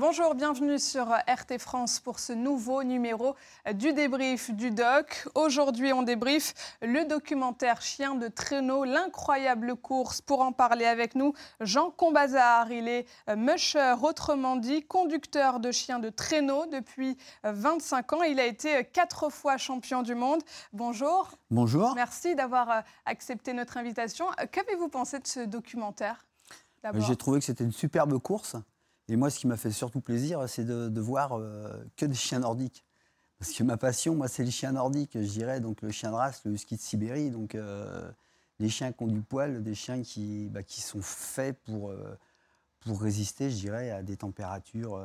Bonjour, bienvenue sur RT France pour ce nouveau numéro du débrief du doc. Aujourd'hui, on débrief le documentaire Chien de traîneau, l'incroyable course. Pour en parler avec nous, Jean Combazard, il est musher, autrement dit, conducteur de chiens de traîneau depuis 25 ans. Il a été quatre fois champion du monde. Bonjour. Bonjour. Merci d'avoir accepté notre invitation. Qu'avez-vous pensé de ce documentaire J'ai trouvé que c'était une superbe course. Et moi, ce qui m'a fait surtout plaisir, c'est de, voir euh, que des chiens nordiques. Parce que ma passion, moi, c'est les chiens nordiques, je dirais, donc le chien de race, le husky de Sibérie, donc euh, les chiens qui ont du poil, des chiens qui, bah, qui sont faits pour, euh, pour résister, je dirais, à des températures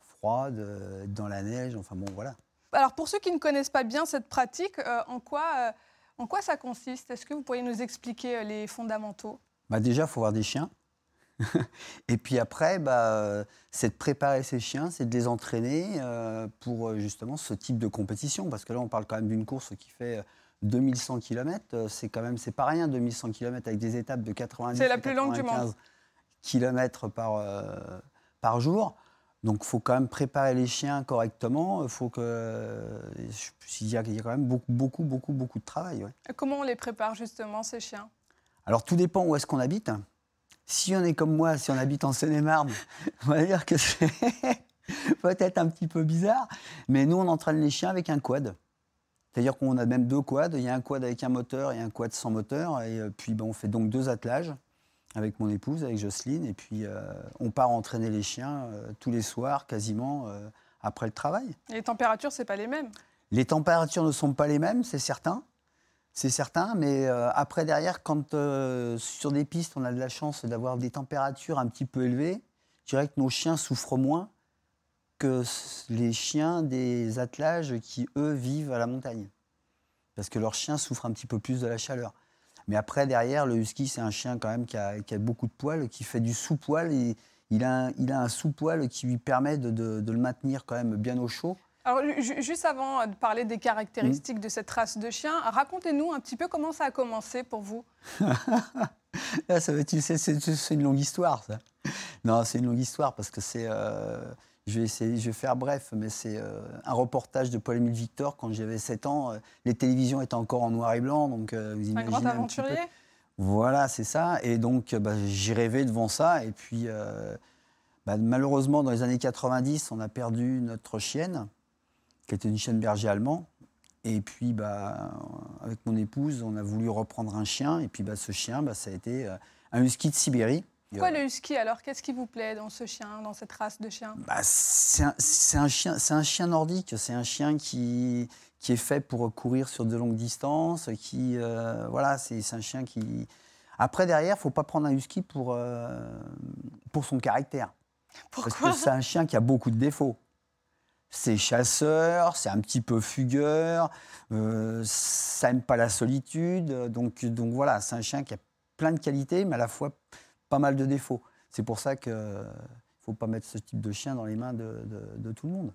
froides, dans la neige, enfin bon, voilà. Alors, pour ceux qui ne connaissent pas bien cette pratique, en, quoi, en quoi ça consiste? Est-ce que vous pourriez nous expliquer les fondamentaux? Bah Déjà, il faut avoir des chiens. et puis après, bah, c'est de préparer ces chiens, c'est de les entraîner euh, pour euh, justement ce type de compétition. Parce que là, on parle quand même d'une course qui fait 2100 km. C'est quand même, c'est pas rien, 2100 km avec des étapes de 90 C'est la plus longue du monde. km par, euh, par jour. Donc, il faut quand même préparer les chiens correctement. Il faut que. Il y, a, quand même beaucoup, beaucoup, beaucoup, beaucoup de travail. Comment on les prépare justement, ces chiens? Alors, tout dépend où est-ce qu'on habite. Si on est comme moi, si on habite en Seine-et-Marne, on va dire que c'est peut-être un petit peu bizarre, mais nous, on entraîne les chiens avec un quad. C'est-à-dire qu'on a même deux quads. Il y a un quad avec un moteur et un quad sans moteur. Et euh, puis, ben, on fait donc deux attelages avec mon épouse, avec Jocelyne. Et puis, euh, on part entraîner les chiens euh, tous les soirs, quasiment, après le travail. les températures, ce pas les mêmes? Les températures ne sont pas les mêmes, c'est certain c'est certain, mais euh, après, derrière, quand euh, sur des pistes, on a de la chance d'avoir des températures un petit peu élevées, je dirais que nos chiens souffrent moins que les chiens des attelages qui, eux, vivent à la montagne. Parce que leurs chiens souffrent un petit peu plus de la chaleur. Mais après, derrière, le husky, c'est un chien quand même qui a, beaucoup de poils, qui fait du sous-poil. Il, a, un sous-poil qui lui permet de, le maintenir quand même bien au chaud. Alors, juste avant de parler des caractéristiques de cette race de chien, racontez-nous un petit peu comment ça a commencé pour vous. Ah, ça c'est une longue histoire, ça. Non, c'est une longue histoire parce que c'est. Euh, je vais essayer, je vais faire bref, mais c'est euh, un reportage de Paul-Émile Victor quand j'avais 7 ans. Euh, les télévisions étaient encore en noir et blanc, donc vous imaginez. Un grand aventurier. Voilà, c'est ça. Et donc, bah, j'ai rêvé devant ça. Et puis, bah, malheureusement, dans les années 90, on a perdu notre chienne qui était une chienne berger allemand. Et puis, bah, avec mon épouse, on a voulu reprendre un chien. Et puis, bah, ce chien, bah, ça a été euh, un husky de Sibérie. Pourquoi le husky alors? Qu'est-ce qui vous plaît dans ce chien, dans cette race de chien? Bah, C'est un, chien, c'est un chien nordique. C'est un chien qui, qui est fait pour courir sur de longues distances. Qui, euh, voilà, c'est un chien qui. Après, derrière, faut pas prendre un husky pour, euh, pour son caractère. Pourquoi Parce que c'est un chien qui a beaucoup de défauts c'est chasseur, c'est un petit peu fugueur, euh, ça n'aime pas la solitude. Donc, donc voilà, c'est un chien qui a plein de qualités, mais à la fois pas mal de défauts. C'est pour ça qu'il ne faut pas mettre ce type de chien dans les mains de, tout le monde.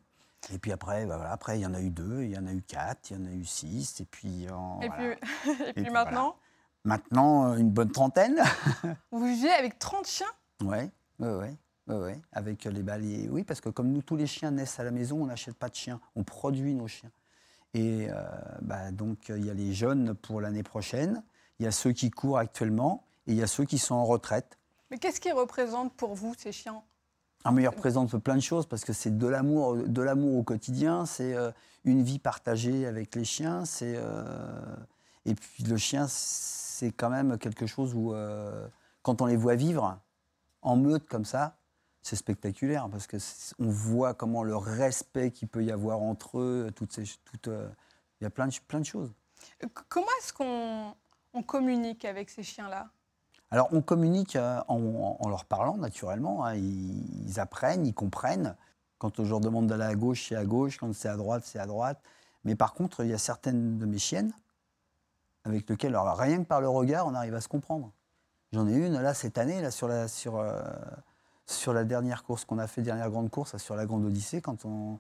Et puis après, bah voilà, après, il y en a eu deux, il y en a eu quatre, il y en a eu six, et puis... et, puis, et, puis, maintenant Maintenant, une bonne trentaine. Vous vivez avec 30 chiens? Oui, oui, oui. Avec les balais. Oui, parce que comme nous, tous les chiens naissent à la maison, on n'achète pas de chiens, on produit nos chiens. Et euh, bah, donc, il y a les jeunes pour l'année prochaine, il y a ceux qui courent actuellement, et il y a ceux qui sont en retraite. Mais qu'est-ce qu'ils représentent pour vous, ces chiens? Ah, mais ils représentent plein de choses parce que c'est de l'amour, de l'amour au quotidien, c'est euh, une vie partagée avec les chiens, c'est euh, et puis le chien, c'est quand même quelque chose où quand on les voit vivre en meute comme ça, c'est spectaculaire parce que on voit comment le respect qu'il peut y avoir entre eux, toutes ces, toutes, euh, il y a plein de, plein de choses. Comment est-ce qu'on on communique avec ces chiens-là? Alors on communique euh, en, leur parlant naturellement. Hein. Ils, apprennent, ils comprennent. Quand je leur demande d'aller à gauche, c'est à gauche. Quand c'est à droite, c'est à droite. Mais par contre, il y a certaines de mes chiennes avec lesquelles, alors rien que par le regard, on arrive à se comprendre. J'en ai une là cette année là sur la sur euh, sur la dernière course qu'on a fait, dernière grande course, sur la Grande Odyssée, quand on...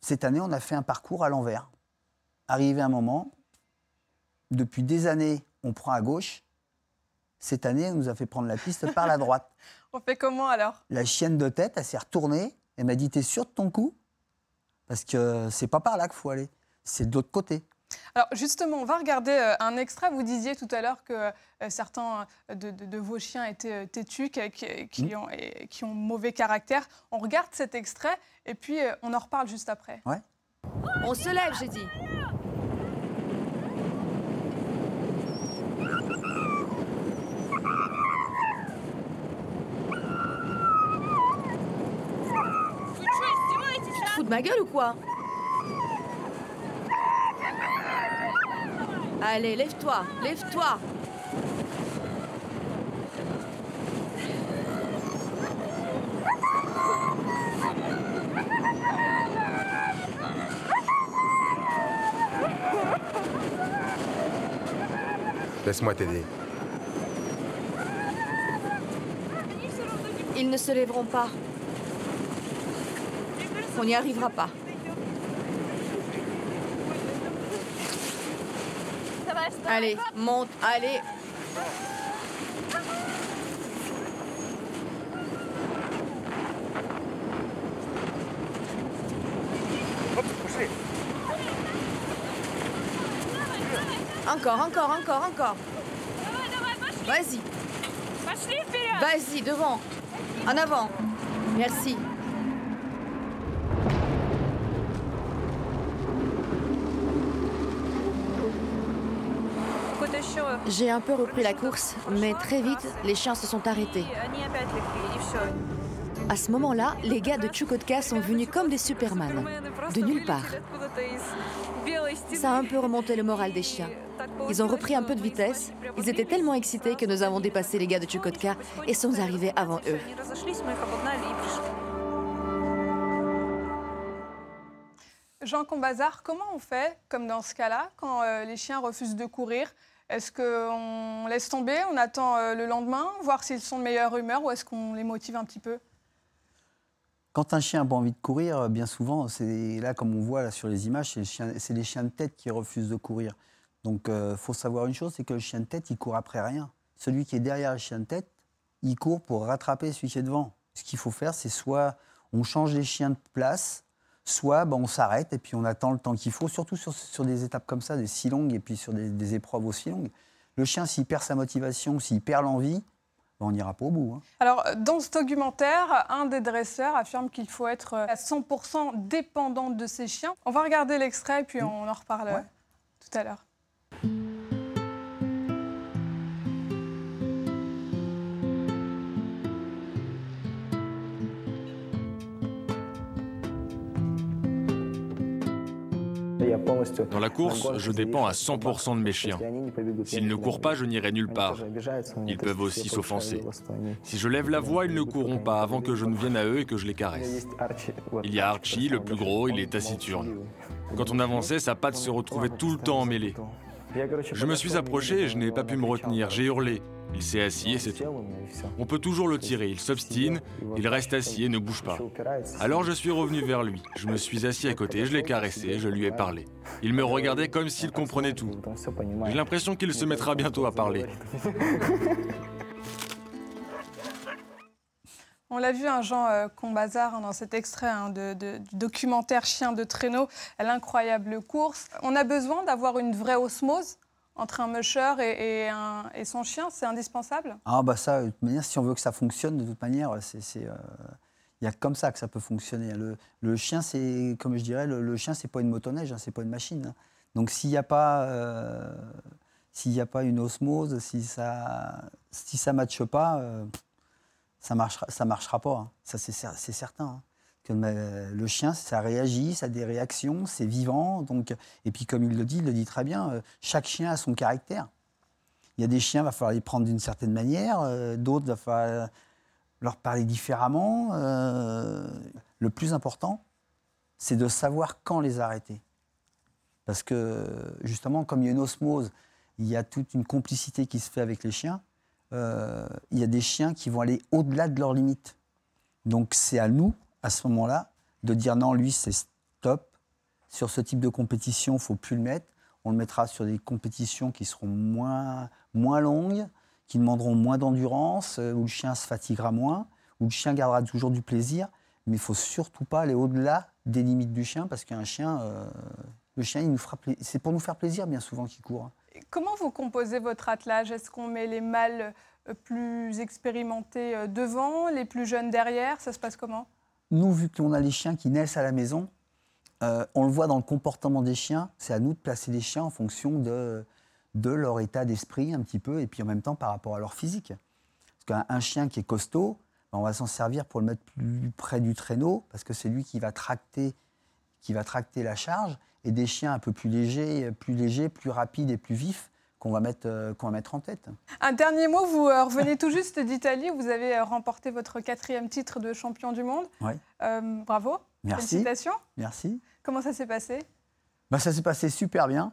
cette année, on a fait un parcours à l'envers. Arrivé un moment, depuis des années, on prend à gauche. Cette année, on nous a fait prendre la piste par la droite. on fait comment alors? La chienne de tête, elle s'est retournée, Elle m'a dit, t'es sûr de ton coup? Parce que c'est pas par là qu'il faut aller, c'est de l'autre côté. Alors justement, on va regarder euh, un extrait. Vous disiez tout à l'heure que euh, certains de, vos chiens étaient têtus, qui, mmh. ont, qui ont mauvais caractère. On regarde cet extrait et puis on en reparle juste après. Ouais. On se lève, j'ai dit. ma gueule ou quoi? Allez, lève-toi, lève-toi Laisse-moi t'aider. Ils ne se lèveront pas. On n'y arrivera pas. Allez, monte, allez. Encore, encore, encore, encore. Vas-y. Vas-y, devant. En avant. Merci. J'ai un peu repris la course, mais très vite, les chiens se sont arrêtés. À ce moment-là, les gars de Chukotka sont venus comme des Superman, de nulle part. Ça a un peu remonté le moral des chiens. Ils ont repris un peu de vitesse. Ils étaient tellement excités que nous avons dépassé les gars de Chukotka et sommes arrivés avant eux. Jean Combazar, comment on fait, comme dans ce cas-là, quand euh, les chiens refusent de courir est-ce qu'on laisse tomber, on attend euh, le lendemain, voir s'ils sont de meilleure humeur ou est-ce qu'on les motive un petit peu? Quand un chien n'a pas envie de courir, euh, bien souvent, c'est là, comme on voit là, sur les images, c'est les, chiens de tête qui refusent de courir. Donc, il euh, faut savoir une chose, c'est que le chien de tête, il court après rien. Celui qui est derrière le chien de tête, il court pour rattraper celui qui est devant. Ce qu'il faut faire, c'est soit on change les chiens de place, soit ben, on s'arrête et puis on attend le temps qu'il faut, surtout sur, des étapes comme ça, des si longues et puis sur des, épreuves aussi longues. Le chien, s'il perd sa motivation, s'il perd l'envie, ben, on n'ira pas au bout. Hein. Alors, dans ce documentaire, un des dresseurs affirme qu'il faut être à 100% dépendant de ses chiens. On va regarder l'extrait et puis on en reparle tout à l'heure. Dans la course, je dépends à 100% de mes chiens. S'ils ne courent pas, je n'irai nulle part. Ils peuvent aussi s'offenser. Si je lève la voix, ils ne courront pas avant que je ne vienne à eux et que je les caresse. Il y a Archie, le plus gros, il est taciturne. Quand on avançait, sa patte se retrouvait tout le temps emmêlée. Je me suis approché et je n'ai pas pu me retenir. J'ai hurlé. Il s'est assis et c'est tout. On peut toujours le tirer. Il s'obstine, il reste assis et ne bouge pas. Alors je suis revenu vers lui. Je me suis assis à côté, je l'ai caressé, je lui ai parlé. Il me regardait comme s'il comprenait tout. J'ai l'impression qu'il se mettra bientôt à parler. On l'a vu, un Jean euh, Combazar, hein, dans cet extrait hein, de, du documentaire Chien de traîneau, l'incroyable course. On a besoin d'avoir une vraie osmose entre un musher et, son chien, c'est indispensable? Ah bah ça, de toute manière, si on veut que ça fonctionne, de toute manière, c'est... Euh, il y a comme ça que ça peut fonctionner. Le, chien, c'est, comme je dirais, le, chien, c'est pas une motoneige, hein, c'est pas une machine. Donc s'il n'y a pas, euh, s'il n'y a pas une osmose, si ça, si ça matche pas, ça marchera, ça marchera pas. Hein. Ça, c'est certain. Hein. Le chien, ça réagit, ça a des réactions, c'est vivant. Donc, et puis, comme il le dit, il le dit très bien, euh, chaque chien a son caractère. Il y a des chiens, il va falloir les prendre d'une certaine manière, euh, d'autres, il va falloir leur parler différemment. Euh, le plus important, c'est de savoir quand les arrêter. Parce que, justement, comme il y a une osmose, il y a toute une complicité qui se fait avec les chiens. Euh, il y a des chiens qui vont aller au-delà de leurs limites. Donc c'est à nous, à ce moment-là, de dire non, lui, c'est stop. Sur ce type de compétition, il ne faut plus le mettre. On le mettra sur des compétitions qui seront moins, moins longues, qui demanderont moins d'endurance, euh, où le chien se fatiguera moins, où le chien gardera toujours du plaisir. mais il faut surtout pas aller au-delà des limites du chien, parce qu'un chien, le chien, c'est pour nous faire plaisir bien souvent qu'il court. Comment vous composez votre attelage? Est-ce qu'on met les mâles plus expérimentés devant, les plus jeunes derrière? Ça se passe comment? Nous, vu qu'on a les chiens qui naissent à la maison, on le voit dans le comportement des chiens, c'est à nous de placer les chiens en fonction de, de leur état d'esprit un petit peu, et puis en même temps par rapport à leur physique. Parce qu'un chien qui est costaud, ben, on va s'en servir pour le mettre plus près du traîneau, parce que c'est lui qui va tracter, qui va tracter la charge, et des chiens un peu plus légers, plus légers, plus rapides et plus vifs qu'on va, mettre, euh, qu'on va mettre en tête. Un dernier mot, vous euh, revenez tout juste d'Italie, vous avez euh, remporté votre quatrième titre de champion du monde. Oui. bravo. Merci. Félicitations. Merci. Comment ça s'est passé? Ben, Ça s'est passé super bien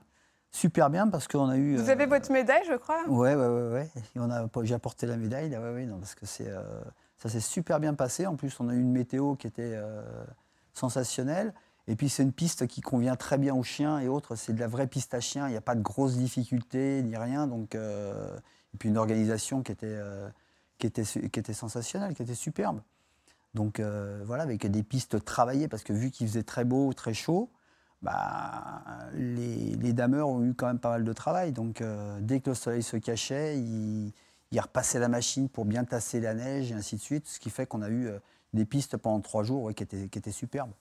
super bien parce qu'on a eu. Vous avez votre médaille, je crois. Ouais. on a, j'ai apporté la médaille, là, ouais, ouais, non, parce que c'est, ça s'est super bien passé. En plus, on a eu une météo qui était sensationnelle. Et puis c'est une piste qui convient très bien aux chiens et autres. C'est de la vraie piste à chiens. Il n'y a pas de grosses difficultés ni rien. Donc, euh, et puis une organisation qui était, euh, qui, était, qui était sensationnelle, qui était superbe. Donc euh, voilà, avec des pistes travaillées, parce que vu qu'il faisait très beau, très chaud, bah, les, les, dameurs ont eu quand même pas mal de travail. Donc dès que le soleil se cachait, ils, ils repassaient la machine pour bien tasser la neige et ainsi de suite. Ce qui fait qu'on a eu des pistes pendant trois jours qui, étaient, qui étaient superbes.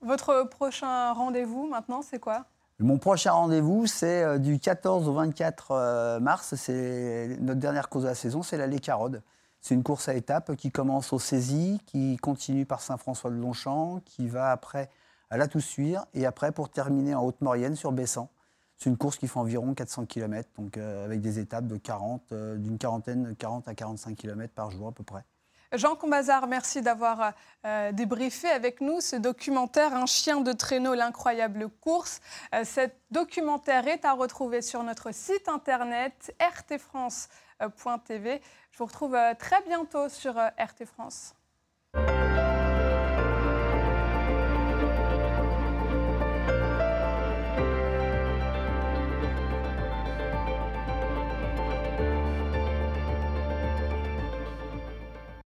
Votre prochain rendez-vous maintenant, c'est quoi? Mon prochain rendez-vous, c'est euh, du 14 au 24 euh, mars. C'est notre dernière course de la saison, c'est la Carode. C'est une course à étapes qui commence au Saisie, qui continue par Saint-François-de-Longchamp, qui va après à la Toussuire et après pour terminer en Haute-Maurienne sur Bessan. C'est une course qui fait environ 400 km, donc euh, avec des étapes de 40, d'une quarantaine, 40 à 45 km par jour à peu près. Jean Combazard, merci d'avoir euh, débriefé avec nous ce documentaire Un chien de traîneau, l'incroyable course. Euh, cet documentaire est à retrouver sur notre site internet rtfrance.tv. Je vous retrouve euh, très bientôt sur RT France.